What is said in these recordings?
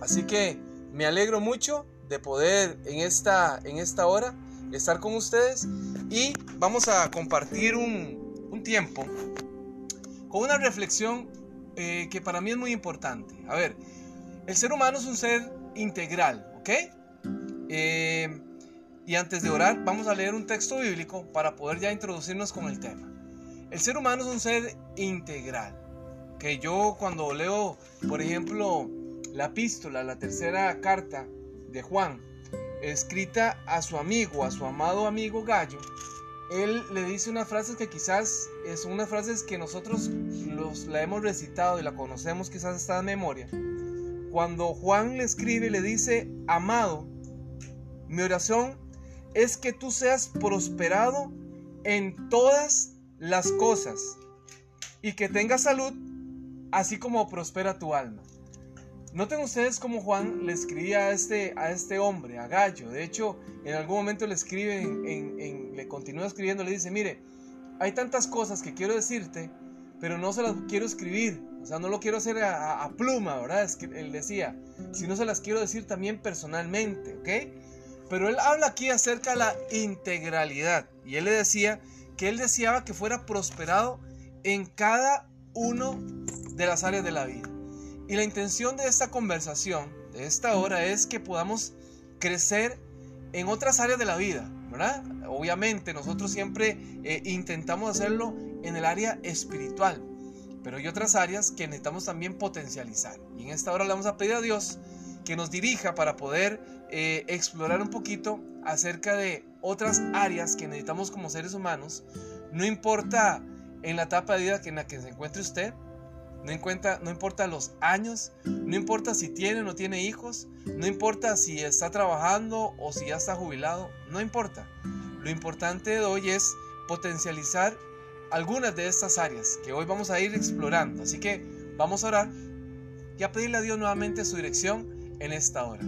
Así que me alegro mucho de poder en esta, en esta hora estar con ustedes y vamos a compartir un, un tiempo con una reflexión eh, que para mí es muy importante. A ver, el ser humano es un ser integral, ¿ok? Eh, y antes de orar, vamos a leer un texto bíblico para poder ya introducirnos con el tema. El ser humano es un ser integral. Que yo cuando leo, por ejemplo, la epístola, la tercera carta de Juan, escrita a su amigo, a su amado amigo Gallo, él le dice unas frases que quizás son unas frases que nosotros los, la hemos recitado y la conocemos quizás está en memoria. Cuando Juan le escribe, le dice, amado, mi oración es que tú seas prosperado en todas las cosas y que tengas salud, así como prospera tu alma. Noten ustedes cómo Juan le escribía a este, a este hombre, a Gallo. De hecho, en algún momento le escribe, en, le continúa escribiendo, le dice, mire, hay tantas cosas que quiero decirte, pero no se las quiero escribir. O sea, no lo quiero hacer a, pluma, ¿verdad? Es que él decía, sino se las quiero decir también personalmente, ¿ok? Pero él habla aquí acerca de la integralidad. Y él le decía que él deseaba que fuera prosperado en cada uno de las áreas de la vida. Y la intención de esta conversación, de esta hora, es que podamos crecer en otras áreas de la vida, ¿verdad? Obviamente nosotros siempre eh, intentamos hacerlo en el área espiritual, pero hay otras áreas que necesitamos también potencializar. Y en esta hora le vamos a pedir a Dios que nos dirija para poder eh, explorar un poquito acerca de otras áreas que necesitamos como seres humanos. No importa en la etapa de vida en la que se encuentre usted, no, no importa los años, no importa si tiene o no tiene hijos, no importa si está trabajando o si ya está jubilado, no importa. Lo importante de hoy es potencializar algunas de estas áreas que hoy vamos a ir explorando. Así que vamos a orar y a pedirle a Dios nuevamente su dirección en esta hora.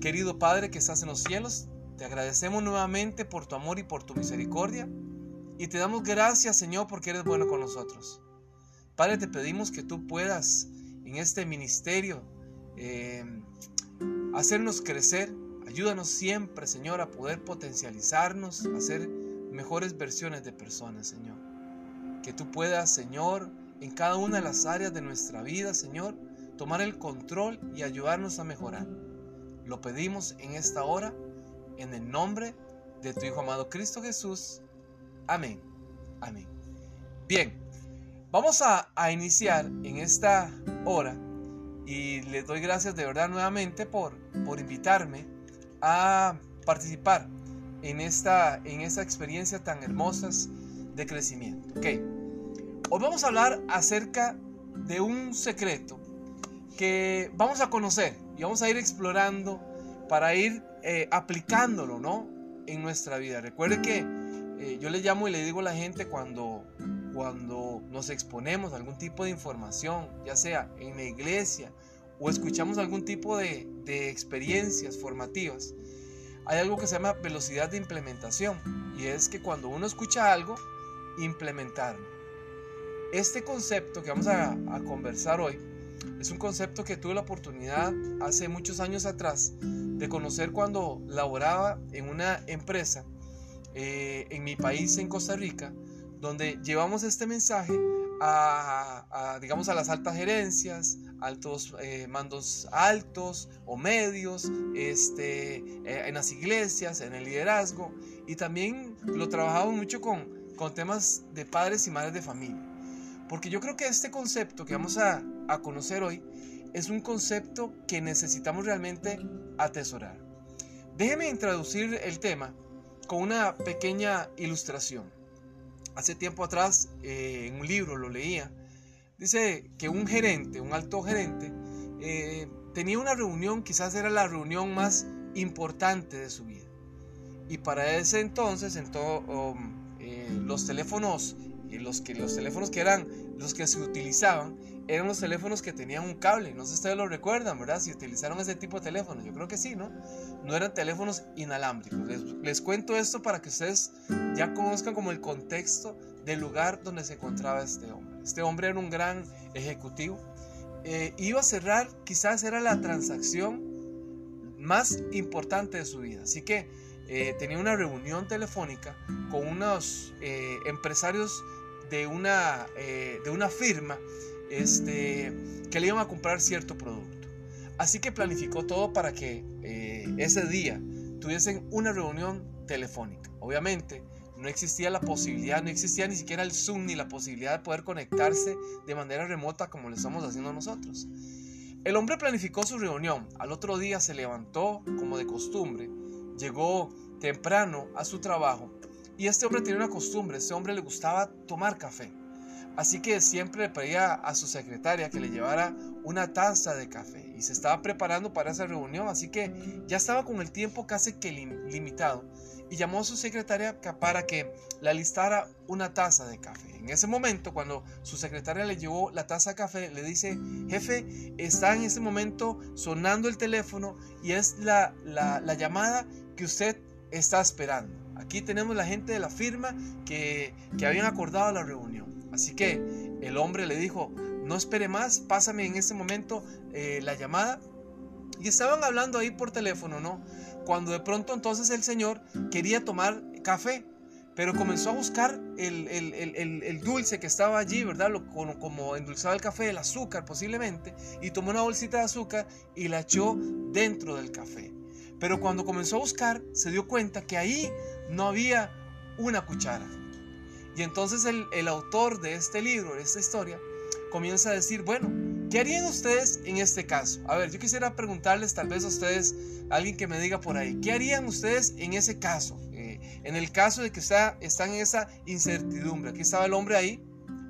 Querido Padre que estás en los cielos, te agradecemos nuevamente por tu amor y por tu misericordia y te damos gracias Señor porque eres bueno con nosotros. Padre, te pedimos que tú puedas en este ministerio eh, hacernos crecer. Ayúdanos siempre, Señor, a poder potencializarnos, a ser mejores versiones de personas, Señor. Que tú puedas, Señor, en cada una de las áreas de nuestra vida, Señor, tomar el control y ayudarnos a mejorar. Lo pedimos en esta hora, en el nombre de tu Hijo amado Cristo Jesús. Amén. Amén. Bien. Vamos a, iniciar en esta hora y les doy gracias de verdad nuevamente por, por invitarme a participar en esta, en esta experiencia tan hermosas de crecimiento. Okay. Hoy vamos a hablar acerca de un secreto que vamos a conocer y vamos a ir explorando para ir eh, aplicándolo ¿no? en nuestra vida. Recuerde que eh, yo le llamo y le digo a la gente cuando cuando nos exponemos a algún tipo de información, ya sea en la iglesia o escuchamos algún tipo de, experiencias formativas, hay algo que se llama velocidad de implementación y es que cuando uno escucha algo, implementarlo. Este concepto que vamos a, conversar hoy es un concepto que tuve la oportunidad hace muchos años atrás de conocer cuando laboraba en una empresa eh, en mi país, en Costa Rica, donde llevamos este mensaje a, digamos, a las altas gerencias, altos eh, mandos altos o medios, este, eh, en las iglesias, en el liderazgo, y también lo trabajamos mucho con, con temas de padres y madres de familia. Porque yo creo que este concepto que vamos a, a conocer hoy es un concepto que necesitamos realmente atesorar. Déjeme introducir el tema con una pequeña ilustración hace tiempo atrás eh, en un libro lo leía, dice que un gerente, un alto gerente, eh, tenía una reunión, quizás era la reunión más importante de su vida. Y para ese entonces, en um, eh, los teléfonos, los, que, los teléfonos que eran los que se utilizaban, eran los teléfonos que tenían un cable. No sé si ustedes lo recuerdan, ¿verdad? Si utilizaron ese tipo de teléfonos. Yo creo que sí, ¿no? No eran teléfonos inalámbricos. Les, cuento esto para que ustedes ya conozcan como el contexto del lugar donde se encontraba este hombre. Este hombre era un gran ejecutivo. eh, iba a cerrar, quizás era la transacción más importante de su vida. Así que eh, tenía una reunión telefónica con unos eh, empresarios de una, de una firma este, que le iban a comprar cierto producto. Así que planificó todo para que ese día tuviesen una reunión telefónica. Obviamente, no existía la posibilidad, no existía ni siquiera el Zoom ni la posibilidad de poder conectarse de manera remota como lo estamos haciendo nosotros. El hombre planificó su reunión, al otro día se levantó como de costumbre, llegó temprano a su trabajo y este hombre tenía una costumbre, este hombre le gustaba tomar café. Así que siempre pedía a su secretaria que le llevara una taza de café y se estaba preparando para esa reunión, así que ya estaba con el tiempo casi que limitado y llamó a su secretaria para que le alistara una taza de café. En ese momento, cuando su secretaria le llevó la taza de café, le dice, jefe, está en ese momento sonando el teléfono y es la, la, llamada que usted está esperando. Aquí tenemos la gente de la firma que, que habían acordado la reunión. Así que el hombre le dijo, no espere más, pásame en este momento eh, la llamada. Y estaban hablando ahí por teléfono, ¿no? cuando de pronto entonces el Señor quería tomar café, pero comenzó a buscar el, dulce que estaba allí, ¿verdad? Lo, como, endulzaba el café, el azúcar posiblemente, y tomó una bolsita de azúcar y la echó dentro del café. Pero cuando comenzó a buscar, se dio cuenta que ahí no había una cuchara. Y entonces el, el autor de este libro, de esta historia, comienza a decir, bueno, ¿Qué harían ustedes en este caso? A ver, yo quisiera preguntarles tal vez a ustedes, alguien que me diga por ahí, ¿qué harían ustedes en ese caso? Eh, en el caso de que está, están en esa incertidumbre, aquí estaba el hombre ahí,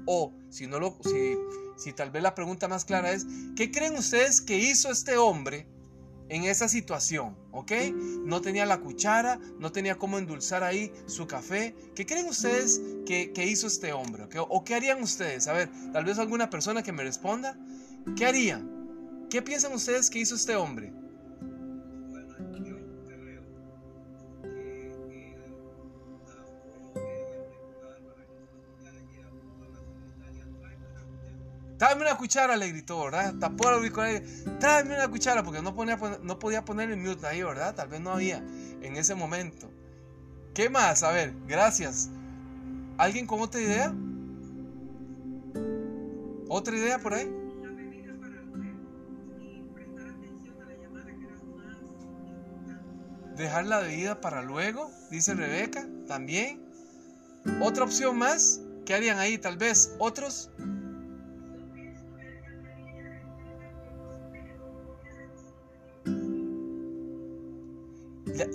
o si no lo, si, si tal vez la pregunta más clara es, ¿qué creen ustedes que hizo este hombre en esa situación, ¿ok? No tenía la cuchara, no tenía cómo endulzar ahí su café. ¿Qué creen ustedes que, hizo este hombre? ¿O qué harían ustedes? A ver, tal vez alguna persona que me responda. ¿Qué harían? ¿Qué piensan ustedes que hizo este hombre? Tráeme una cuchara, le gritó, ¿verdad? Tapó el auricular. Tráeme una cuchara, porque no, podía poner el mute ahí, ¿verdad? Tal vez no había en ese momento. ¿Qué más? A ver, gracias. ¿Alguien con otra idea? ¿Otra idea por ahí? Dejar la bebida para luego, dice Rebeca, también. Otra opción más, ¿qué harían ahí? Tal vez otros.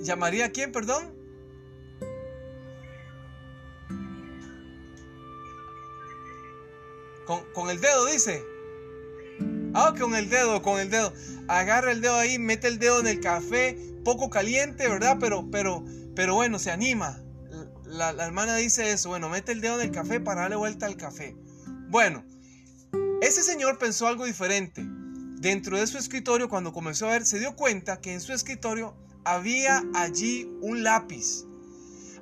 ¿Llamaría a quién, perdón? Con, con el dedo, dice. Ah, con el dedo, con el dedo. Agarra el dedo ahí, mete el dedo en el café, poco caliente, ¿verdad? Pero, pero, pero bueno, se anima. La, la, hermana dice eso, bueno, mete el dedo en el café para darle vuelta al café. Bueno, ese señor pensó algo diferente. Dentro de su escritorio, cuando comenzó a ver, se dio cuenta que en su escritorio había allí un lápiz.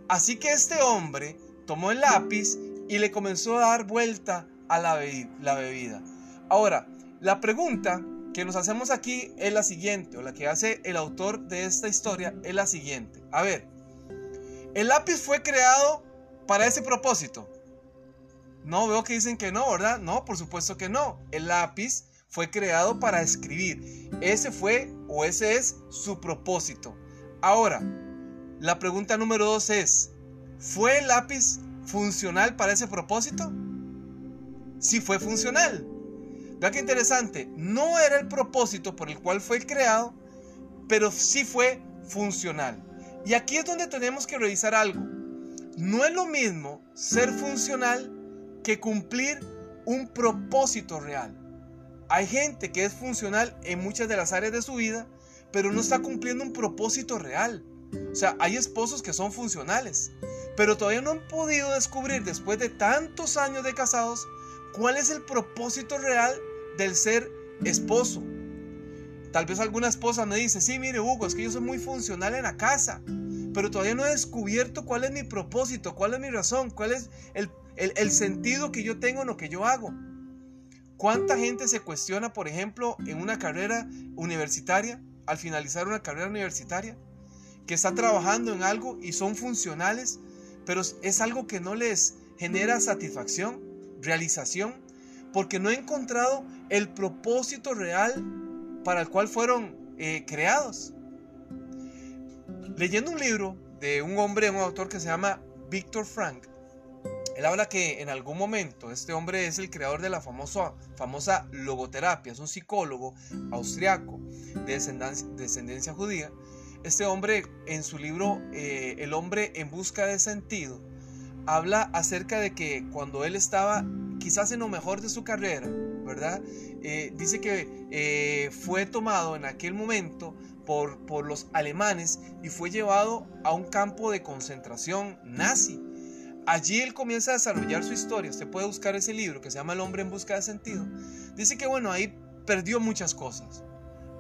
Así que este hombre tomó el lápiz y le comenzó a dar vuelta a la, bebida. Ahora, la pregunta que nos hacemos aquí es la siguiente, o la que hace el autor de esta historia es la siguiente. A ver, ¿el lápiz fue creado para ese propósito? No, veo que dicen que no, ¿verdad? No, por supuesto que no. El lápiz fue creado para escribir. Ese fue o ese es su propósito. Ahora, la pregunta número dos es, ¿fue el lápiz funcional para ese propósito? Sí fue funcional. Vea qué interesante, no era el propósito por el cual fue creado, pero sí fue funcional. Y aquí es donde tenemos que revisar algo. No es lo mismo ser funcional que cumplir un propósito real. Hay gente que es funcional en muchas de las áreas de su vida, pero no está cumpliendo un propósito real. O sea, hay esposos que son funcionales, pero todavía no han podido descubrir después de tantos años de casados cuál es el propósito real del ser esposo. Tal vez alguna esposa me dice, sí, mire Hugo, es que yo soy muy funcional en la casa, pero todavía no he descubierto cuál es mi propósito, cuál es mi razón, cuál es el, sentido que yo tengo en lo que yo hago. ¿Cuánta gente se cuestiona, por ejemplo, en una carrera universitaria, al finalizar una carrera universitaria, que está trabajando en algo y son funcionales, pero es algo que no les genera satisfacción, realización, porque no ha encontrado el propósito real para el cual fueron eh, creados. Leyendo un libro de un hombre, un autor que se llama Víctor Frank, él habla que en algún momento este hombre es el creador de la famosa, famosa logoterapia, es un psicólogo austriaco de descendencia, judía. Este hombre en su libro eh, El hombre en busca de sentido habla acerca de que cuando él estaba quizás en lo mejor de su carrera, ¿verdad? Eh, dice que eh, fue tomado en aquel momento por, por los alemanes y fue llevado a un campo de concentración nazi. Allí él comienza a desarrollar su historia. Usted puede buscar ese libro que se llama El hombre en busca de sentido. Dice que bueno, ahí perdió muchas cosas.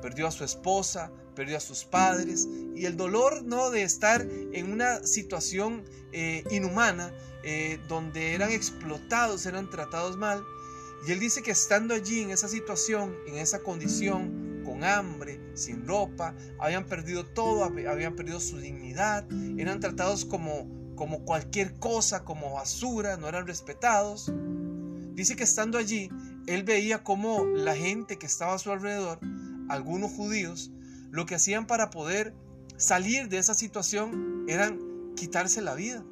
Perdió a su esposa, perdió a sus padres y el dolor no de estar en una situación eh, inhumana eh, donde eran explotados, eran tratados mal. Y él dice que estando allí en esa situación, en esa condición, con hambre, sin ropa, habían perdido todo, habían perdido su dignidad, eran tratados como, como cualquier cosa, como basura, no eran respetados. Dice que estando allí, él veía como la gente que estaba a su alrededor, algunos judíos, lo que hacían para poder salir de esa situación eran quitarse la vida.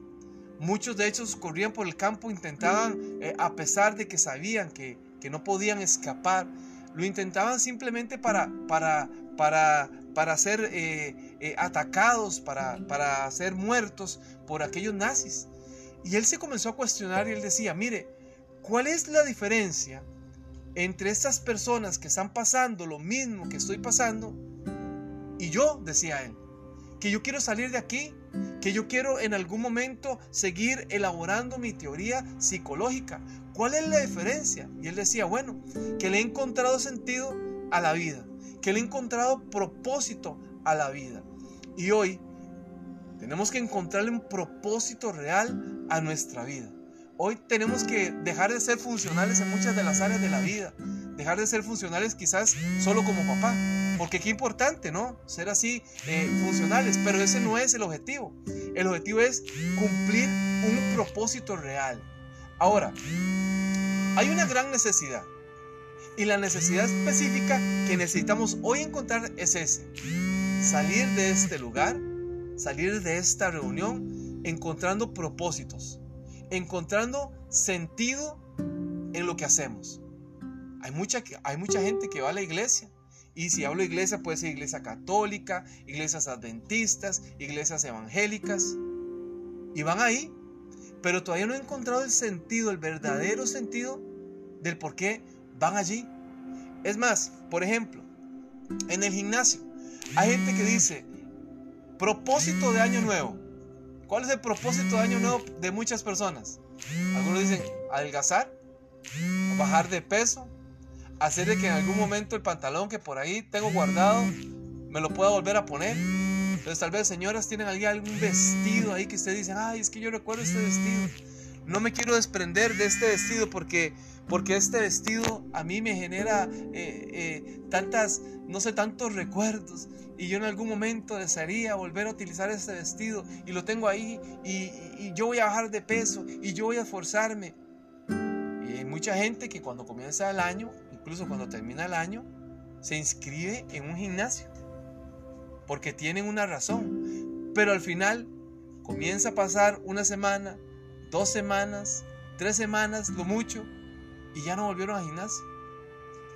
Muchos de ellos corrían por el campo, intentaban, eh, a pesar de que sabían que, no podían escapar, lo intentaban simplemente para, para, para, para ser eh, eh, atacados, para, para ser muertos por aquellos nazis. Y él se comenzó a cuestionar y él decía, mire, ¿cuál es la diferencia entre estas personas que están pasando lo mismo que estoy pasando y yo, decía él, que yo quiero salir de aquí, que yo quiero en algún momento seguir elaborando mi teoría psicológica. ¿Cuál es la diferencia? Y él decía, bueno, que le he encontrado sentido a la vida, que le he encontrado propósito a la vida. Y hoy tenemos que encontrarle un propósito real a nuestra vida. Hoy tenemos que dejar de ser funcionales en muchas de las áreas de la vida, dejar de ser funcionales quizás solo como papá, porque qué importante, ¿no? Ser así eh, funcionales, pero ese no es el objetivo. El objetivo es cumplir un propósito real. Ahora, hay una gran necesidad. Y la necesidad específica que necesitamos hoy encontrar es ese. Salir de este lugar, salir de esta reunión, encontrando propósitos, encontrando sentido en lo que hacemos. Hay mucha, hay mucha gente que va a la iglesia, y si hablo de iglesia, puede ser iglesia católica, iglesias adventistas, iglesias evangélicas. Y van ahí, pero todavía no he encontrado el sentido, el verdadero sentido del por qué van allí. Es más, por ejemplo, en el gimnasio hay gente que dice, propósito de año nuevo. ¿Cuál es el propósito de año nuevo de muchas personas? Algunos dicen adelgazar, bajar de peso, hacer de que en algún momento el pantalón que por ahí tengo guardado me lo pueda volver a poner. Entonces tal vez señoras tienen ahí algún vestido ahí que ustedes dicen, ay, es que yo recuerdo este vestido. No me quiero desprender de este vestido porque, porque este vestido a mí me genera eh, eh, tantas, no sé, tantos recuerdos. Y yo en algún momento desearía volver a utilizar este vestido y lo tengo ahí y, y yo voy a bajar de peso y yo voy a esforzarme. Y hay mucha gente que cuando comienza el año incluso cuando termina el año, se inscribe en un gimnasio. Porque tienen una razón. Pero al final comienza a pasar una semana, dos semanas, tres semanas, lo mucho, y ya no volvieron al gimnasio.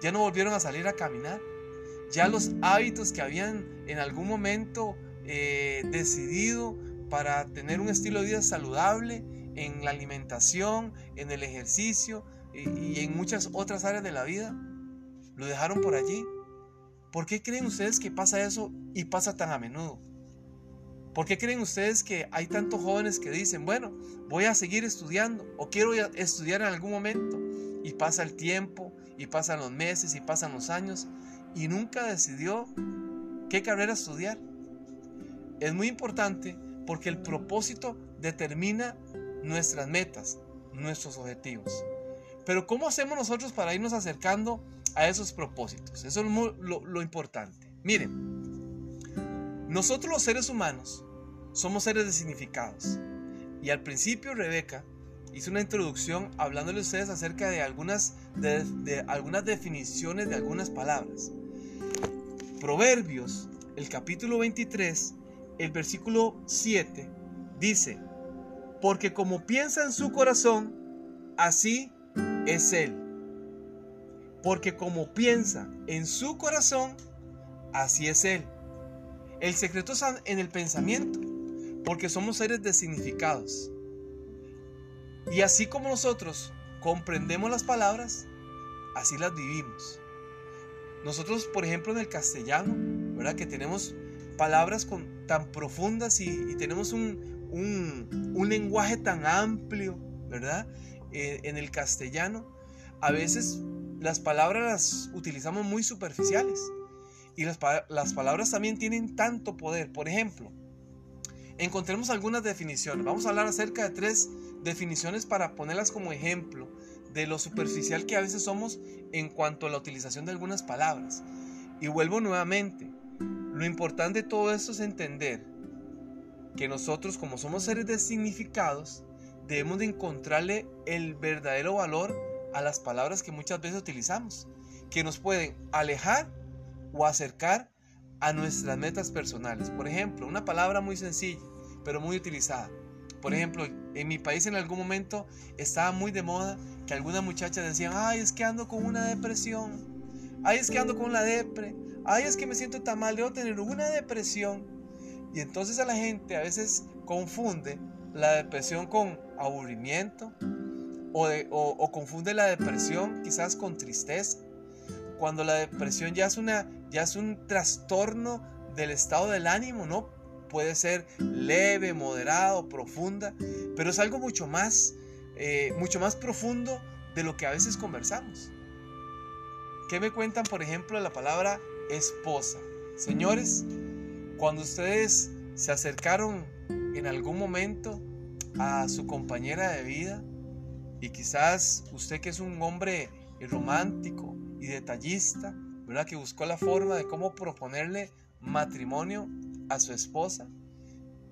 Ya no volvieron a salir a caminar. Ya los hábitos que habían en algún momento eh, decidido para tener un estilo de vida saludable en la alimentación, en el ejercicio, y, en muchas otras áreas de la vida. Lo dejaron por allí. ¿Por qué creen ustedes que pasa eso y pasa tan a menudo? ¿Por qué creen ustedes que hay tantos jóvenes que dicen, bueno, voy a seguir estudiando o quiero estudiar en algún momento? Y pasa el tiempo, y pasan los meses, y pasan los años, y nunca decidió qué carrera estudiar. Es muy importante porque el propósito determina nuestras metas, nuestros objetivos. Pero ¿cómo hacemos nosotros para irnos acercando a esos propósitos? Eso es lo, importante. Miren, nosotros los seres humanos somos seres de significados. Y al principio Rebeca hizo una introducción hablándole a ustedes acerca de algunas, de, algunas definiciones de algunas palabras. Proverbios, el capítulo 23, el versículo 7, dice, porque como piensa en su corazón, así es él. Porque como piensa en su corazón, así es él. El secreto está en el pensamiento, porque somos seres de significados. Y así como nosotros comprendemos las palabras, así las vivimos. Nosotros, por ejemplo, en el castellano, ¿verdad? Que tenemos palabras con, tan profundas y, tenemos un, un, lenguaje tan amplio, ¿verdad? Eh, en el castellano, a veces las palabras las utilizamos muy superficiales. Y las, las palabras también tienen tanto poder. Por ejemplo, encontremos algunas definiciones. Vamos a hablar acerca de tres definiciones para ponerlas como ejemplo de lo superficial que a veces somos en cuanto a la utilización de algunas palabras. Y vuelvo nuevamente, lo importante de todo esto es entender que nosotros como somos seres de significados, debemos de encontrarle el verdadero valor a las palabras que muchas veces utilizamos, que nos pueden alejar o acercar a nuestras metas personales. Por ejemplo, una palabra muy sencilla, pero muy utilizada. Por ejemplo, en mi país en algún momento estaba muy de moda que algunas muchachas decían, ay, es que ando con una depresión, ay, es que ando con la depre, ay, es que me siento tan mal, debo tener una depresión. Y entonces a la gente a veces confunde la depresión con aburrimiento o, confunde la depresión quizás con tristeza. Cuando la depresión ya es, una, ya es un trastorno del estado del ánimo, ¿no? Puede ser leve, moderado, profunda, pero es algo mucho más, eh, mucho más profundo de lo que a veces conversamos. ¿Qué me cuentan, por ejemplo, la palabra esposa? Señores, cuando ustedes se acercaron en algún momento a su compañera de vida y quizás usted que es un hombre romántico y detallista, ¿verdad? Que buscó la forma de cómo proponerle matrimonio a su esposa,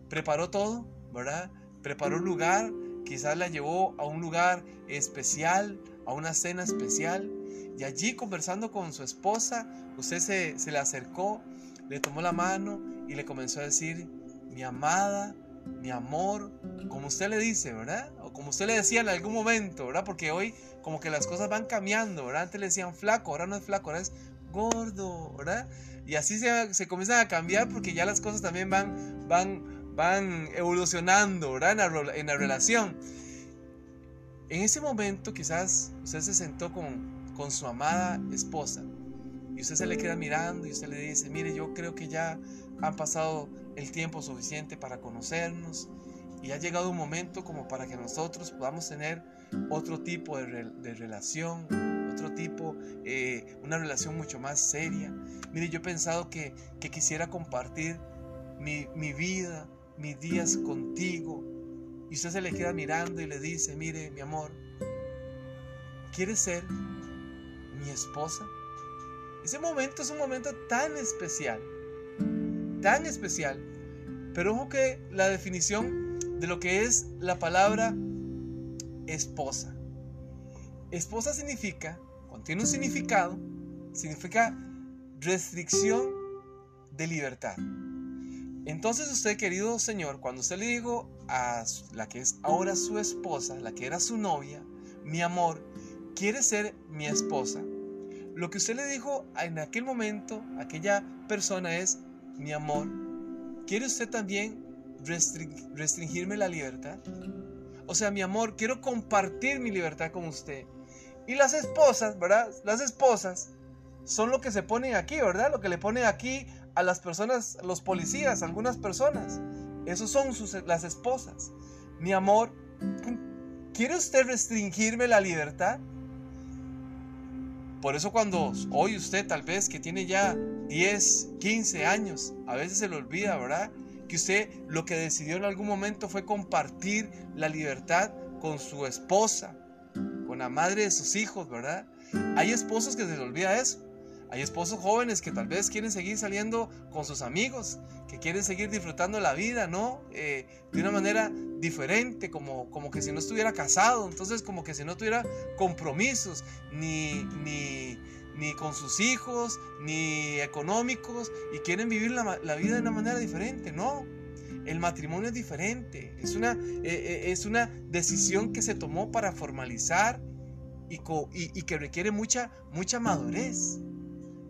preparó todo, ¿verdad? Preparó un lugar, quizás la llevó a un lugar especial, a una cena especial, y allí conversando con su esposa, usted se, se le acercó, le tomó la mano y le comenzó a decir, mi amada, mi amor, como usted le dice, ¿verdad? O como usted le decía en algún momento, ¿verdad? Porque hoy como que las cosas van cambiando, ¿verdad? Antes le decían flaco, ahora no es flaco, ahora es gordo, ¿verdad? Y así se, se comienzan a cambiar porque ya las cosas también van, van, van evolucionando, ¿verdad? En la, relación. En ese momento quizás usted se sentó con, con su amada esposa y usted se le queda mirando y usted le dice, mire, yo creo que ya han pasado el tiempo suficiente para conocernos y ha llegado un momento como para que nosotros podamos tener otro tipo de, de relación, otro tipo, eh, una relación mucho más seria. Mire, yo he pensado que, que quisiera compartir mi, mi, vida, mis días contigo. Y usted se le queda mirando y le dice, mire, mi amor, ¿quieres ser mi esposa? Ese momento es un momento tan especial, tan especial. Pero ojo que la definición de lo que es la palabra esposa. Esposa significa tiene un significado, significa restricción de libertad. Entonces usted, querido Señor, cuando usted le dijo a la que es ahora su esposa, la que era su novia, mi amor, quiere ser mi esposa, lo que usted le dijo en aquel momento, aquella persona es, mi amor, ¿quiere usted también restringirme la libertad? O sea, mi amor, quiero compartir mi libertad con usted. Y las esposas, ¿verdad? Las esposas son lo que se ponen aquí, ¿verdad? Lo que le ponen aquí a las personas, los policías, algunas personas. Esos son sus, las esposas. Mi amor, ¿quiere usted restringirme la libertad? Por eso cuando hoy usted tal vez que tiene ya 10, 15 años, a veces se le olvida, ¿verdad? Que usted lo que decidió en algún momento fue compartir la libertad con su esposa, con la madre de sus hijos, ¿verdad? Hay esposos que se les olvida eso. Hay esposos jóvenes que tal vez quieren seguir saliendo con sus amigos, que quieren seguir disfrutando la vida, ¿no? Eh, de una manera diferente, como, como que si no estuviera casado, entonces como que si no tuviera compromisos, ni, ni, ni con sus hijos, ni económicos, y quieren vivir la, la vida de una manera diferente, ¿no? El matrimonio es diferente, es una, eh, eh, es una decisión que se tomó para formalizar y, que requiere mucha, mucha madurez.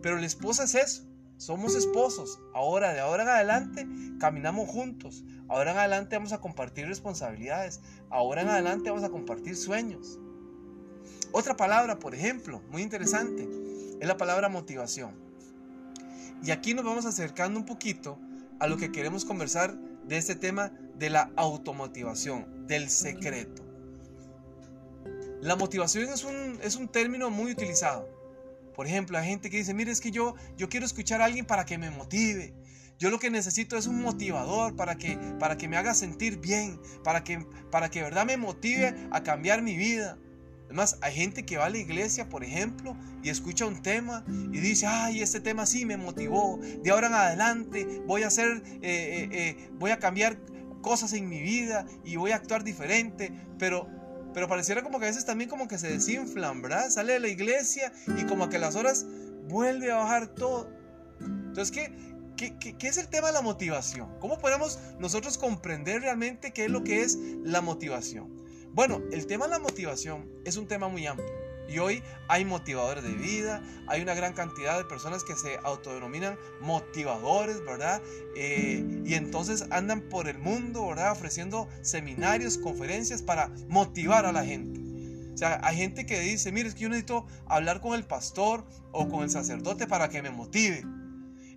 Pero la esposa es eso. Somos esposos. Ahora, de ahora en adelante, caminamos juntos. Ahora en adelante vamos a compartir responsabilidades. Ahora en adelante vamos a compartir sueños. Otra palabra, por ejemplo, muy interesante, es la palabra motivación. Y aquí nos vamos acercando un poquito a lo que queremos conversar de este tema de la automotivación, del secreto. La motivación es un, es un término muy utilizado. Por ejemplo, hay gente que dice, mire, es que yo, yo quiero escuchar a alguien para que me motive. Yo lo que necesito es un motivador para que, para que me haga sentir bien, para que, para que verdad me motive a cambiar mi vida. Además, hay gente que va a la iglesia, por ejemplo, y escucha un tema y dice, ay, este tema sí me motivó. De ahora en adelante voy a hacer, eh, eh, eh, voy a cambiar cosas en mi vida y voy a actuar diferente. Pero pero pareciera como que a veces también como que se desinflan, ¿verdad? Sale de la iglesia y como que las horas vuelve a bajar todo. Entonces, ¿qué, qué, qué, es el tema de la motivación? ¿Cómo podemos nosotros comprender realmente qué es lo que es la motivación? Bueno, el tema de la motivación es un tema muy amplio. Y hoy hay motivadores de vida, hay una gran cantidad de personas que se autodenominan motivadores, ¿verdad? Eh, y entonces andan por el mundo, ¿verdad? Ofreciendo seminarios, conferencias para motivar a la gente. O sea, hay gente que dice, mire, es que yo necesito hablar con el pastor o con el sacerdote para que me motive.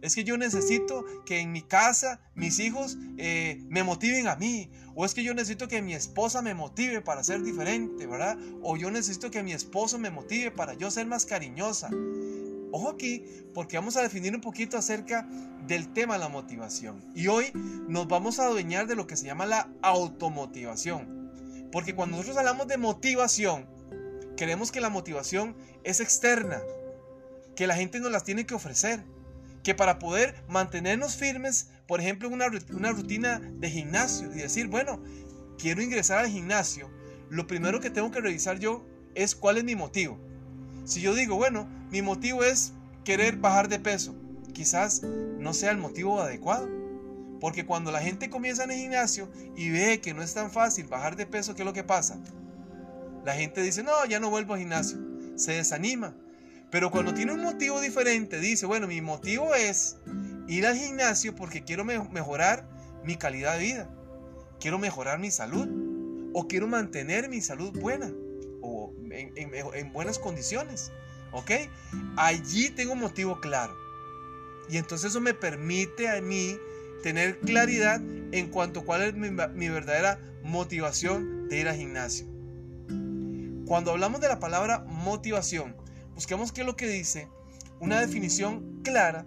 Es que yo necesito que en mi casa mis hijos eh, me motiven a mí. O es que yo necesito que mi esposa me motive para ser diferente, ¿verdad? O yo necesito que mi esposo me motive para yo ser más cariñosa. Ojo aquí, porque vamos a definir un poquito acerca del tema de la motivación. Y hoy nos vamos a adueñar de lo que se llama la automotivación. Porque cuando nosotros hablamos de motivación, creemos que la motivación es externa, que la gente nos las tiene que ofrecer que para poder mantenernos firmes, por ejemplo, una, una rutina de gimnasio y decir, bueno, quiero ingresar al gimnasio, lo primero que tengo que revisar yo es cuál es mi motivo. Si yo digo, bueno, mi motivo es querer bajar de peso, quizás no sea el motivo adecuado. Porque cuando la gente comienza en el gimnasio y ve que no es tan fácil bajar de peso, ¿qué es lo que pasa? La gente dice, no, ya no vuelvo al gimnasio. Se desanima. Pero cuando tiene un motivo diferente, dice, bueno, mi motivo es ir al gimnasio porque quiero mejorar mi calidad de vida, quiero mejorar mi salud o quiero mantener mi salud buena o en, buenas condiciones. ¿Ok? Allí tengo un motivo claro. Y entonces eso me permite a mí tener claridad en cuanto a cuál es mi, mi verdadera motivación de ir al gimnasio. Cuando hablamos de la palabra motivación, busquemos qué es lo que dice, una definición clara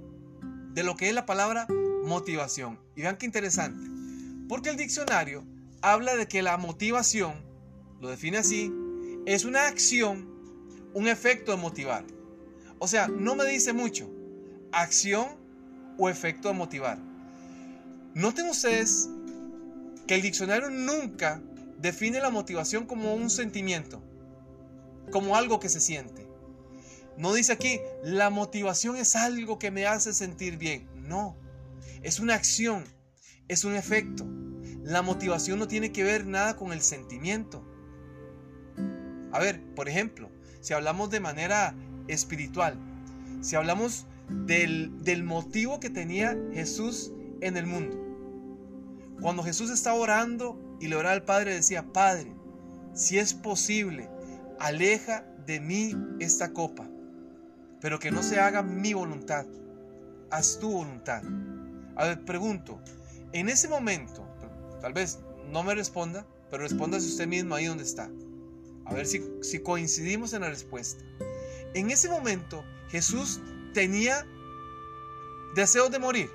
de lo que es la palabra motivación. Y vean qué interesante, porque el diccionario habla de que la motivación, lo define así, es una acción, un efecto de motivar. O sea, no me dice mucho, acción o efecto de motivar. Noten ustedes que el diccionario nunca define la motivación como un sentimiento, como algo que se siente. No dice aquí, la motivación es algo que me hace sentir bien. No, es una acción, es un efecto. La motivación no tiene que ver nada con el sentimiento. A ver, por ejemplo, si hablamos de manera espiritual, si hablamos del, del motivo que tenía Jesús en el mundo. Cuando Jesús estaba orando y le oraba al Padre, decía, Padre, si es posible, aleja de mí esta copa pero que no se haga mi voluntad, haz tu voluntad. A ver, pregunto, en ese momento, tal vez no me responda, pero respóndase usted mismo ahí donde está. A ver si, coincidimos en la respuesta. En ese momento, Jesús tenía deseos de morir.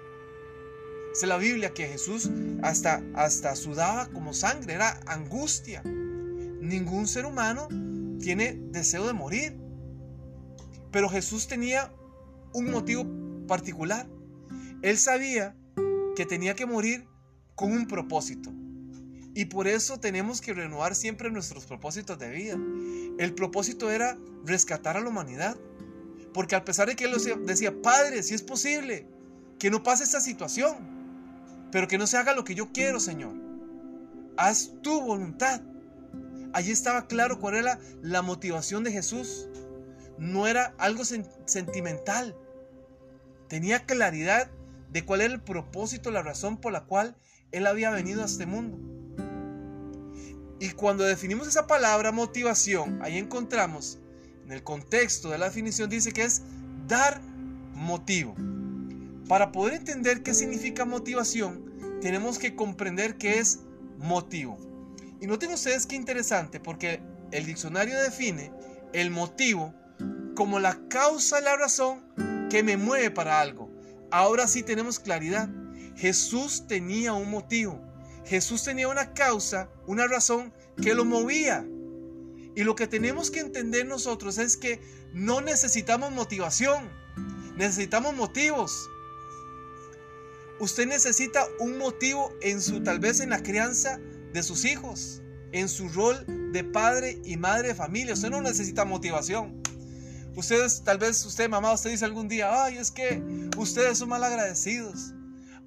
Dice la Biblia que Jesús hasta, hasta sudaba como sangre, era angustia. Ningún ser humano tiene deseo de morir. Pero Jesús tenía un motivo particular. Él sabía que tenía que morir con un propósito. Y por eso tenemos que renovar siempre nuestros propósitos de vida. El propósito era rescatar a la humanidad. Porque a pesar de que él decía, Padre, si es posible, que no pase esta situación, pero que no se haga lo que yo quiero, Señor. Haz tu voluntad. Allí estaba claro cuál era la motivación de Jesús. No era algo sentimental. Tenía claridad de cuál era el propósito, la razón por la cual Él había venido a este mundo. Y cuando definimos esa palabra motivación, ahí encontramos, en el contexto de la definición, dice que es dar motivo. Para poder entender qué significa motivación, tenemos que comprender qué es motivo. Y noten ustedes qué interesante, porque el diccionario define el motivo como la causa, la razón que me mueve para algo. Ahora sí tenemos claridad. Jesús tenía un motivo. Jesús tenía una causa, una razón que lo movía. Y lo que tenemos que entender nosotros es que no necesitamos motivación, necesitamos motivos. Usted necesita un motivo en su, tal vez en la crianza de sus hijos, en su rol de padre y madre de familia. Usted no necesita motivación. Ustedes, tal vez usted, mamá, usted dice algún día, ay, es que ustedes son mal agradecidos.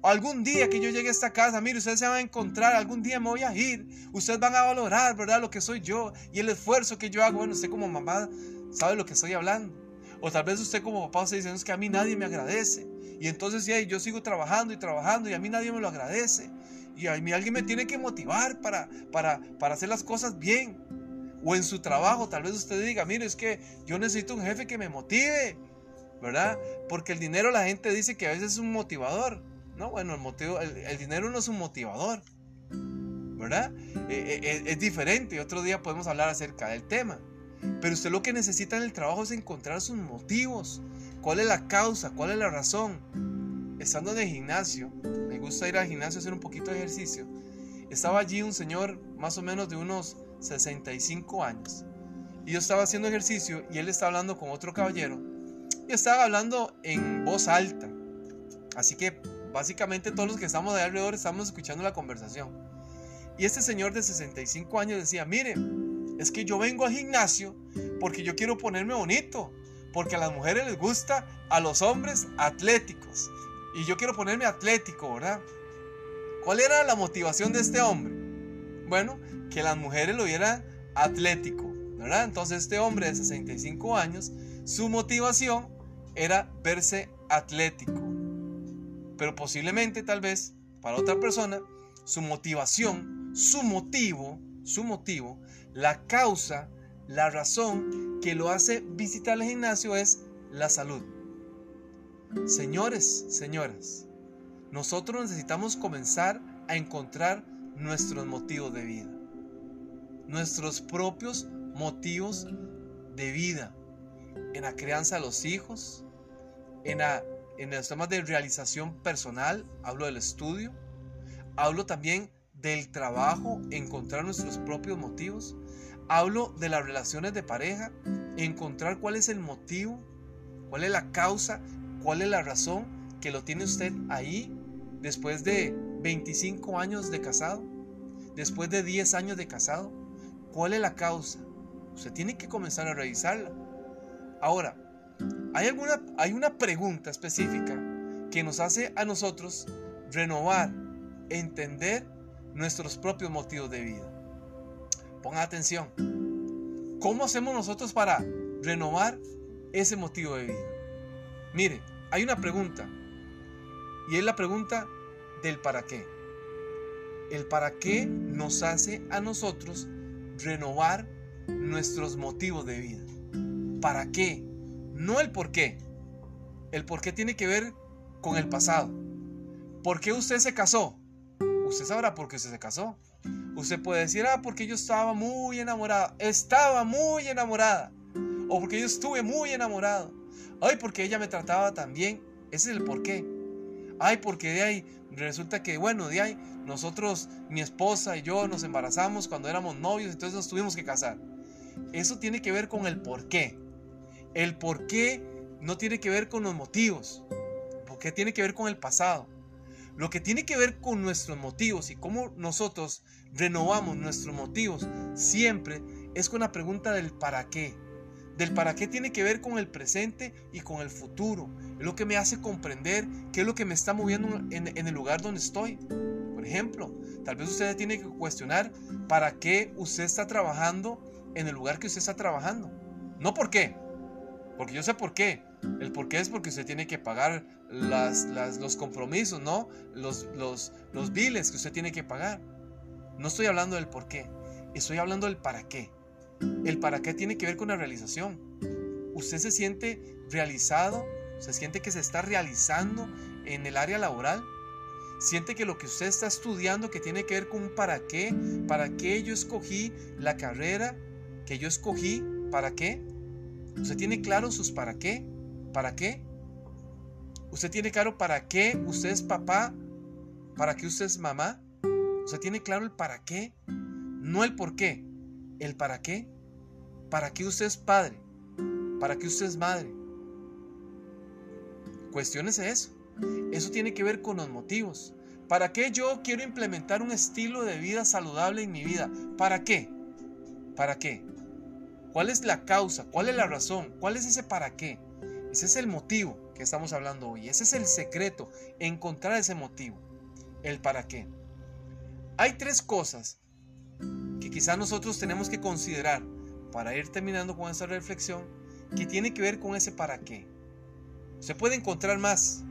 Algún día que yo llegue a esta casa, mire, ustedes se van a encontrar, algún día me voy a ir, ustedes van a valorar, ¿verdad? Lo que soy yo y el esfuerzo que yo hago. Bueno, usted como mamá sabe lo que estoy hablando. O tal vez usted como papá usted dice, es que a mí nadie me agradece. Y entonces ya yo sigo trabajando y trabajando y a mí nadie me lo agradece. Y a mí alguien me tiene que motivar para, para, para hacer las cosas bien. O en su trabajo, tal vez usted diga, mire, es que yo necesito un jefe que me motive, ¿verdad? Porque el dinero la gente dice que a veces es un motivador. No, bueno, el, motivo, el, dinero no es un motivador, ¿verdad? Eh, eh, es diferente. Otro día podemos hablar acerca del tema. Pero usted lo que necesita en el trabajo es encontrar sus motivos. ¿Cuál es la causa? ¿Cuál es la razón? Estando en el gimnasio, me gusta ir al gimnasio a hacer un poquito de ejercicio. Estaba allí un señor más o menos de unos 65 años. Y yo estaba haciendo ejercicio y él estaba hablando con otro caballero. Y estaba hablando en voz alta. Así que básicamente todos los que estamos de alrededor estamos escuchando la conversación. Y este señor de 65 años decía, mire, es que yo vengo al gimnasio porque yo quiero ponerme bonito. Porque a las mujeres les gusta a los hombres atléticos. Y yo quiero ponerme atlético, ¿verdad? ¿Cuál era la motivación de este hombre? Bueno, que las mujeres lo vieran atlético, ¿verdad? Entonces este hombre de 65 años, su motivación era verse atlético. Pero posiblemente, tal vez, para otra persona, su motivación, su motivo, su motivo, la causa, la razón que lo hace visitar el gimnasio es la salud. Señores, señoras, nosotros necesitamos comenzar a encontrar nuestros motivos de vida. Nuestros propios motivos de vida. En la crianza de los hijos, en, en los temas de realización personal, hablo del estudio, hablo también del trabajo, encontrar nuestros propios motivos, hablo de las relaciones de pareja, encontrar cuál es el motivo, cuál es la causa, cuál es la razón que lo tiene usted ahí después de 25 años de casado, después de 10 años de casado, ¿Cuál es la causa? Usted tiene que comenzar a revisarla. Ahora, hay, alguna, hay una pregunta específica que nos hace a nosotros renovar, entender nuestros propios motivos de vida. Pongan atención. ¿Cómo hacemos nosotros para renovar ese motivo de vida? Mire, hay una pregunta. Y es la pregunta del para qué. El para qué nos hace a nosotros renovar nuestros motivos de vida. ¿Para qué? No el por qué. El por qué tiene que ver con el pasado. ¿Por qué usted se casó? Usted sabrá por qué usted se casó. Usted puede decir, ah, porque yo estaba muy enamorada. Estaba muy enamorada. O porque yo estuve muy enamorado. Ay, porque ella me trataba tan bien. Ese es el por qué. Ay, porque de ahí resulta que, bueno, de ahí nosotros, mi esposa y yo nos embarazamos cuando éramos novios, entonces nos tuvimos que casar. eso tiene que ver con el por qué. El por qué no tiene que ver con los motivos, porque tiene que ver con el pasado. Lo que tiene que ver con nuestros motivos y cómo nosotros renovamos nuestros motivos siempre es con la pregunta del para qué. Del para qué tiene que ver con el presente y con el futuro. Es lo que me hace comprender qué es lo que me está moviendo en, en el lugar donde estoy. Por ejemplo, tal vez usted tiene que cuestionar para qué usted está trabajando en el lugar que usted está trabajando. No por qué, porque yo sé por qué. El por qué es porque usted tiene que pagar las, los compromisos, ¿no? Los, los, los biles que usted tiene que pagar. No estoy hablando del por qué, estoy hablando del para qué. El para qué tiene que ver con la realización. Usted se siente realizado, se siente que se está realizando en el área laboral. Siente que lo que usted está estudiando que tiene que ver con un para qué, para qué yo escogí la carrera que yo escogí, para qué. Usted tiene claro sus para qué, para qué. Usted tiene claro para qué usted es papá, para qué usted es mamá. Usted tiene claro el para qué, no el por qué, el para qué. ¿Para qué usted es padre? ¿Para qué usted es madre? Cuestiónese eso. Eso tiene que ver con los motivos. ¿Para qué yo quiero implementar un estilo de vida saludable en mi vida? ¿Para qué? ¿Para qué? ¿Cuál es la causa? ¿Cuál es la razón? ¿Cuál es ese para qué? Ese es el motivo que estamos hablando hoy. Ese es el secreto, encontrar ese motivo, el para qué. Hay tres cosas que quizás nosotros tenemos que considerar para ir terminando con esta reflexión que tiene que ver con ese para qué. Se puede encontrar más,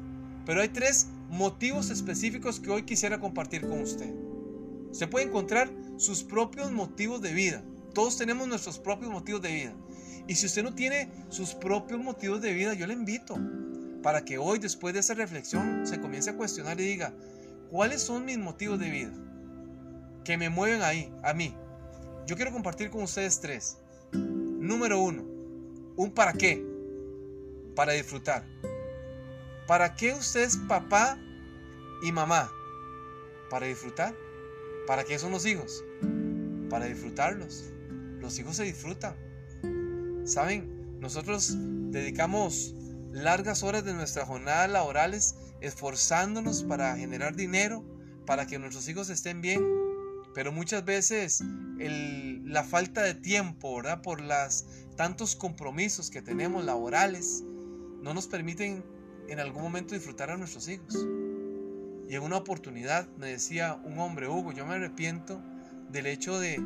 pero hay tres motivos específicos que hoy quisiera compartir con usted. Se puede encontrar sus propios motivos de vida. Todos tenemos nuestros propios motivos de vida. Y si usted no tiene sus propios motivos de vida, yo le invito para que hoy, después de esa reflexión, se comience a cuestionar y diga, ¿cuáles son mis motivos de vida? Que me mueven ahí, a mí. Yo quiero compartir con ustedes tres. Número uno, un para qué. Para disfrutar. ¿Para qué usted es papá y mamá? Para disfrutar. ¿Para qué son los hijos? Para disfrutarlos. Los hijos se disfrutan. Saben, nosotros dedicamos largas horas de nuestras jornadas laborales esforzándonos para generar dinero, para que nuestros hijos estén bien, pero muchas veces la falta de tiempo, ¿verdad? Por las tantos compromisos que tenemos laborales, no nos permiten en algún momento disfrutar a nuestros hijos. Y en una oportunidad me decía un hombre, Hugo, yo me arrepiento del hecho de,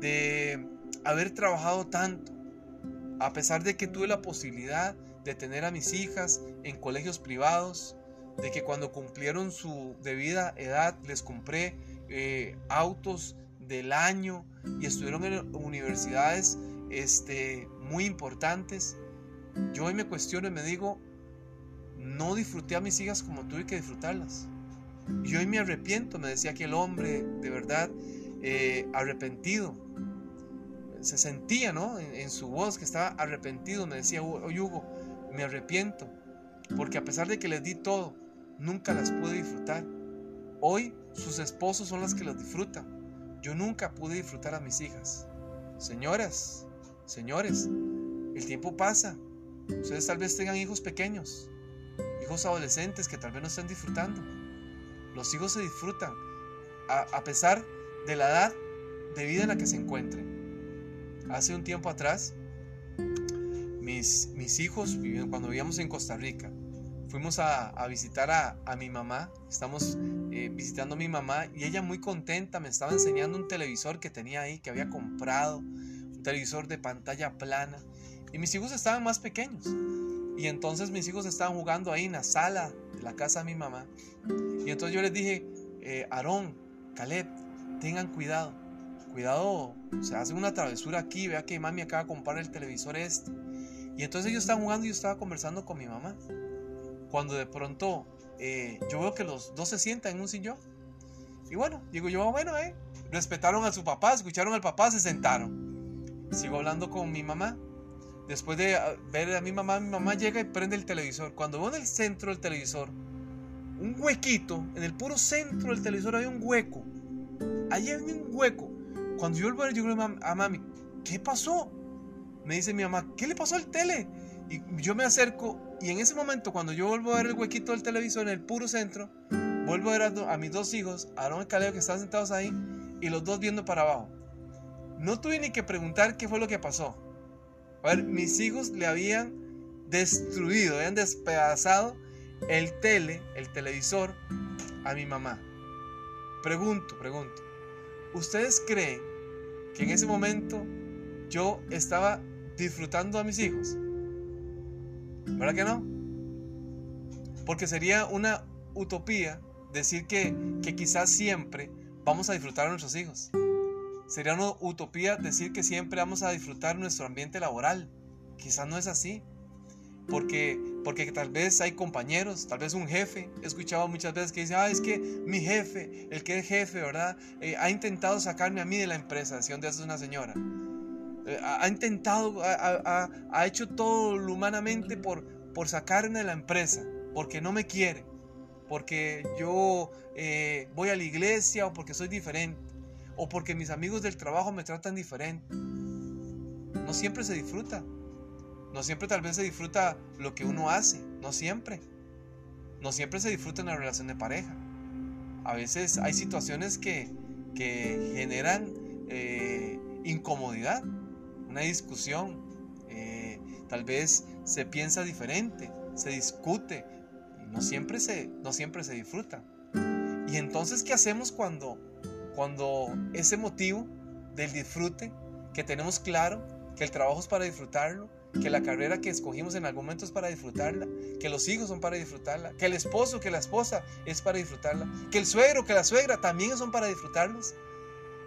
de haber trabajado tanto, a pesar de que tuve la posibilidad de tener a mis hijas en colegios privados, de que cuando cumplieron su debida edad les compré eh, autos del año y estuvieron en universidades este, muy importantes. Yo hoy me cuestiono y me digo, no disfruté a mis hijas como tuve que disfrutarlas. Y hoy me arrepiento, me decía aquel hombre, de verdad, eh, arrepentido. Se sentía, ¿no? En, su voz que estaba arrepentido. Me decía, oye Hugo, me arrepiento. Porque a pesar de que les di todo, nunca las pude disfrutar. Hoy sus esposos son las que las disfrutan. Yo nunca pude disfrutar a mis hijas. Señoras, señores, el tiempo pasa. Ustedes tal vez tengan hijos pequeños hijos adolescentes que tal vez no están disfrutando. Los hijos se disfrutan a, pesar de la edad de vida en la que se encuentren. Hace un tiempo atrás, mis, mis hijos, cuando vivíamos en Costa Rica, fuimos a, visitar a, mi mamá, estamos eh, visitando a mi mamá y ella muy contenta me estaba enseñando un televisor que tenía ahí, que había comprado, un televisor de pantalla plana y mis hijos estaban más pequeños. Y entonces mis hijos estaban jugando ahí en la sala de la casa de mi mamá. Y entonces yo les dije, eh, Aarón, Caleb, tengan cuidado. Cuidado, se hace una travesura aquí, vea que mami acaba de comprar el televisor este. Y entonces ellos estaban jugando y yo estaba conversando con mi mamá. Cuando de pronto eh, yo veo que los dos se sientan en un sillón. Y bueno, digo yo, bueno, eh, respetaron a su papá, escucharon al papá, se sentaron. Sigo hablando con mi mamá Después de ah, ver a mi mamá, mi mamá llega y prende el televisor. Cuando veo en el centro del televisor un huequito, en el puro centro del televisor hay un hueco. Allí hay un hueco. Cuando yo vuelvo yo digo a mami, ¿qué pasó? me dice mi mamá, ¿qué le pasó al tele? Y yo me acerco y en ese momento cuando yo vuelvo a ver el huequito del televisor en el puro centro, vuelvo a ver a, mis dos hijos, Aaron y Caleo que están sentados ahí y los dos viendo para abajo. No tuve ni que preguntar qué fue lo que pasó. A ver, mis hijos le habían destruido, habían despedazado el tele, el televisor a mi mamá. Pregunto, pregunto. ¿Ustedes creen que en ese momento yo estaba disfrutando a mis hijos? ¿Verdad que no? Porque sería una utopía decir que, que quizás siempre vamos a disfrutar a nuestros hijos. Sería una utopía decir que siempre vamos a disfrutar nuestro ambiente laboral. Quizás no es así. Porque, porque tal vez hay compañeros, tal vez un jefe. He escuchado muchas veces que dice, ah, es que mi jefe, el que es jefe, ¿verdad? Eh, ha intentado sacarme a mí de la empresa, decía donde es una señora. Eh, ha, intentado, ha, ha, hecho todo lo humanamente por, sacarme de la empresa, porque no me quiere, porque yo eh, voy a la iglesia o porque soy diferente, o porque mis amigos del trabajo me tratan diferente. No siempre se disfruta. No siempre tal vez se disfruta lo que uno hace, no siempre. No siempre se disfruta en la relación de pareja. A veces hay situaciones que, que generan eh, incomodidad una discusión, eh, tal vez se piensa diferente, se discute, no siempre se, no siempre se disfruta. Y entonces, ¿qué hacemos cuando, cuando ese motivo del disfrute, que tenemos claro, que el trabajo es para disfrutarlo, que la carrera que escogimos en algún momento es para disfrutarla, que los hijos son para disfrutarla, que el esposo, que la esposa es para disfrutarla, que el suegro, que la suegra también son para disfrutarlos.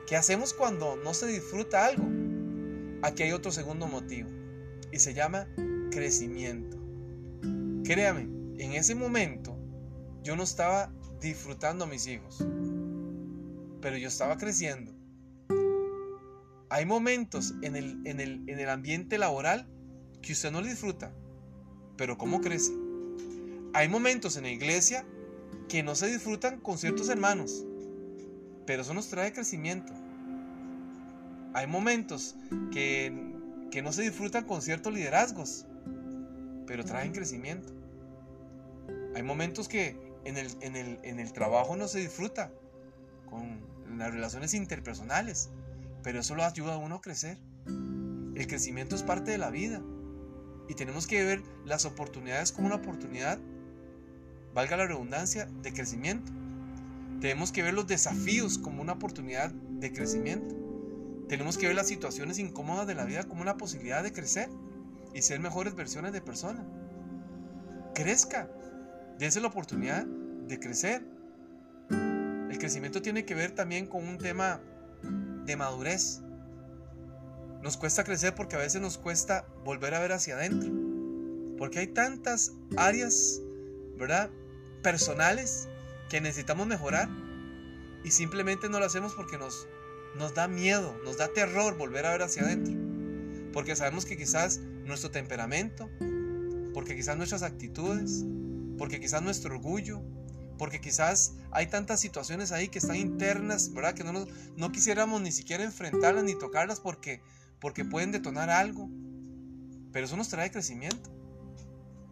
¿Qué hacemos cuando no se disfruta algo? Aquí hay otro segundo motivo y se llama crecimiento. Créame, en ese momento yo no estaba disfrutando a mis hijos, pero yo estaba creciendo. Hay momentos en el, en el, en el ambiente laboral que usted no disfruta, pero ¿cómo crece? Hay momentos en la iglesia que no se disfrutan con ciertos hermanos, pero eso nos trae crecimiento. Hay momentos que, no se disfrutan con ciertos liderazgos, pero traen crecimiento. Hay momentos que en el, en el, trabajo no se disfruta con las relaciones interpersonales, pero eso lo ayuda a uno a crecer. El crecimiento es parte de la vida y tenemos que ver las oportunidades como una oportunidad, valga la redundancia, de crecimiento. Tenemos que ver los desafíos como una oportunidad de crecimiento. Tenemos que ver las situaciones incómodas de la vida como una posibilidad de crecer y ser mejores versiones de persona. Crezca, dése la oportunidad de crecer. El crecimiento tiene que ver también con un tema de madurez. Nos cuesta crecer porque a veces nos cuesta volver a ver hacia adentro. Porque hay tantas áreas, ¿verdad? Personales que necesitamos mejorar y simplemente no lo hacemos porque nos nos da miedo, nos da terror volver a ver hacia adentro. Porque sabemos que quizás nuestro temperamento, porque quizás nuestras actitudes, porque quizás nuestro orgullo, porque quizás hay tantas situaciones ahí que están internas, ¿verdad? Que no, no quisiéramos ni siquiera enfrentarlas ni tocarlas porque, porque pueden detonar algo. Pero eso nos trae crecimiento.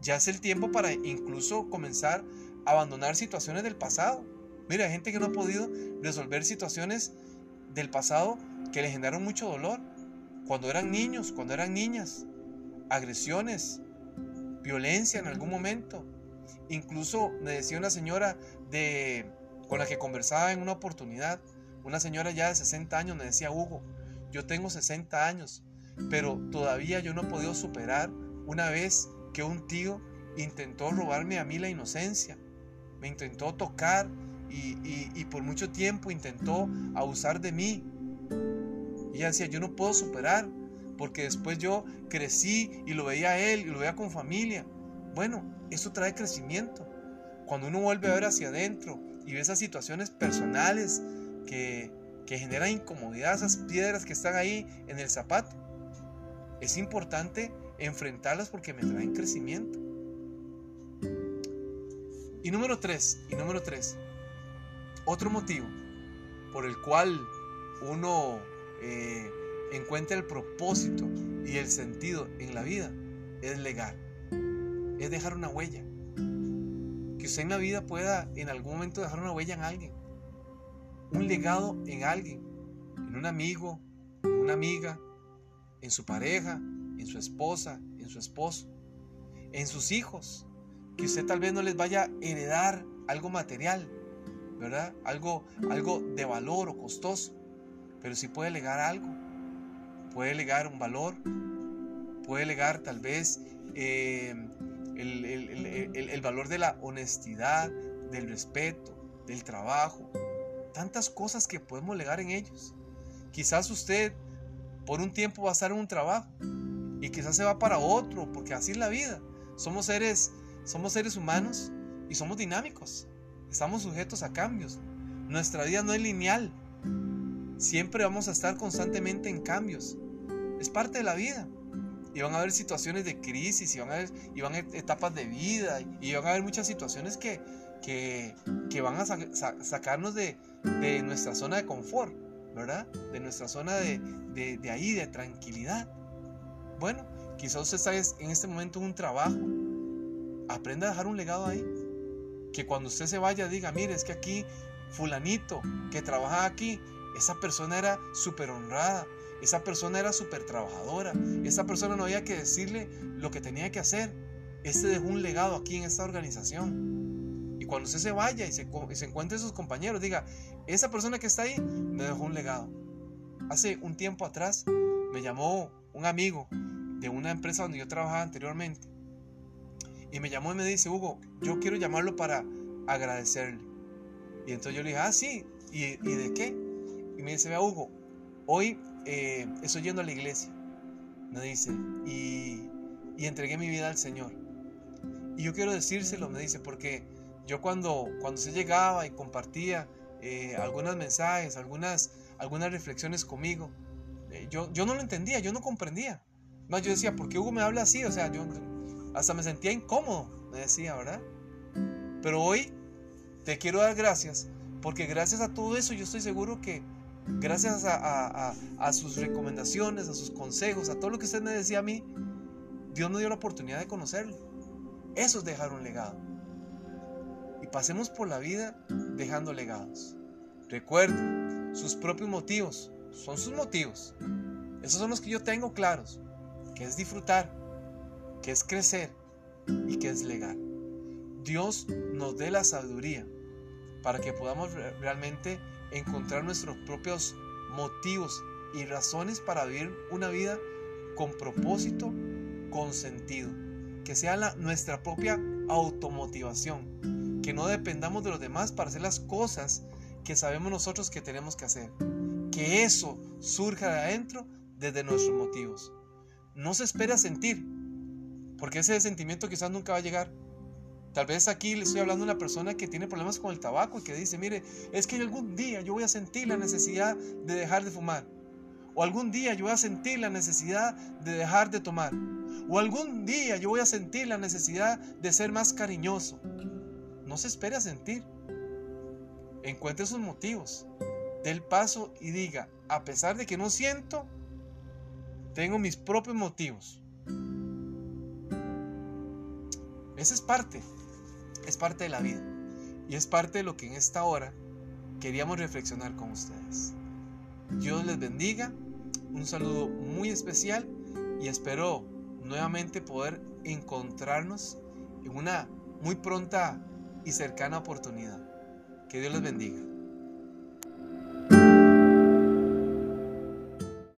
Ya es el tiempo para incluso comenzar a abandonar situaciones del pasado. Mira, hay gente que no ha podido resolver situaciones del pasado que le generaron mucho dolor. Cuando eran niños, cuando eran niñas. Agresiones, violencia en algún momento. Incluso me decía una señora de, con la que conversaba en una oportunidad, una señora ya de 60 años, me decía, Hugo, yo tengo 60 años, pero todavía yo no he podido superar una vez que un tío intentó robarme a mí la inocencia. Me intentó tocar, y, por mucho tiempo intentó abusar de mí. Y ella decía, yo no puedo superar, porque después yo crecí y lo veía a él y lo veía con familia. Bueno, eso trae crecimiento. Cuando uno vuelve a ver hacia adentro y ve esas situaciones personales que, que generan incomodidad, esas piedras que están ahí en el zapato, es importante enfrentarlas porque me traen crecimiento. Y número tres, y número tres, otro motivo por el cual uno eh, encuentra el propósito y el sentido en la vida es legar, es dejar una huella. Que usted en la vida pueda en algún momento dejar una huella en alguien, un legado en alguien, en un amigo, en una amiga, en su pareja, en su esposa, en su esposo, en sus hijos. Que usted tal vez no les vaya a heredar algo material, ¿verdad? Algo, algo de valor o costoso, pero sí puede legar algo. Puede legar un valor, puede legar tal vez eh, el, valor de la honestidad, del respeto, del trabajo, tantas cosas que podemos legar en ellos. Quizás usted por un tiempo va a estar en un trabajo y quizás se va para otro, porque así es la vida. Somos seres, somos seres humanos y somos dinámicos. Estamos sujetos a cambios. Nuestra vida no es lineal. Siempre vamos a estar constantemente en cambios. Es parte de la vida. Y van a haber situaciones de crisis, y van a haber, etapas de vida, y van a haber muchas situaciones que, que, van a sacarnos de, de, nuestra zona de confort, ¿verdad? De nuestra zona de, de, ahí, de tranquilidad. Bueno, quizás usted está en este momento en un trabajo. Aprenda a dejar un legado ahí. Que cuando usted se vaya diga, mire, es que aquí fulanito que trabaja aquí, esa persona era súper honrada, esa persona era súper trabajadora, esa persona no había que decirle lo que tenía que hacer. Este dejó un legado aquí en esta organización. Y cuando usted se vaya y se, y se encuentre sus compañeros, diga, esa persona que está ahí me dejó un legado. Hace un tiempo atrás me llamó un amigo de una empresa donde yo trabajaba anteriormente y me llamó y me dice, Hugo, yo quiero llamarlo para agradecerle. Y entonces yo le dije, ah, sí, ¿y, ¿y de qué? Y me dice, vea, Hugo, hoy eh, estoy yendo a la iglesia. Me dice, y, y entregué mi vida al Señor. Y yo quiero decírselo, me dice, porque yo cuando, cuando se llegaba y compartía eh, algunos mensajes, algunas, algunas reflexiones conmigo, eh, yo, yo no lo entendía, yo no comprendía. No, yo decía, ¿por qué Hugo me habla así? O sea, yo hasta me sentía incómodo, me decía, ¿verdad? Pero hoy te quiero dar gracias, porque gracias a todo eso yo estoy seguro que gracias a, sus recomendaciones, a sus consejos, a todo lo que usted me decía a mí, Dios me dio la oportunidad de conocerlo. Eso es dejar un legado. Y pasemos por la vida dejando legados. Recuerden, sus propios motivos son sus motivos. Esos son los que yo tengo claros, que es disfrutar, que es crecer y que es legal. Dios nos dé la sabiduría para que podamos realmente encontrar nuestros propios motivos y razones para vivir una vida con propósito, con sentido. Que sea la, nuestra propia automotivación. Que no dependamos de los demás para hacer las cosas que sabemos nosotros que tenemos que hacer. Que eso surja de adentro desde nuestros motivos. No se espera sentir, porque ese sentimiento quizás nunca va a llegar. Tal vez aquí le estoy hablando a una persona que tiene problemas con el tabaco y que dice, mire, es que algún día yo voy a sentir la necesidad de dejar de fumar. O algún día yo voy a sentir la necesidad de dejar de tomar. O algún día yo voy a sentir la necesidad de ser más cariñoso. No se espere a sentir. Encuentre sus motivos. Dé el paso y diga, a pesar de que no siento, tengo mis propios motivos. Esa es parte, es parte de la vida. Y es parte de lo que en esta hora queríamos reflexionar con ustedes. Dios les bendiga, un saludo muy especial y espero nuevamente poder encontrarnos en una muy pronta y cercana oportunidad. Que Dios les bendiga.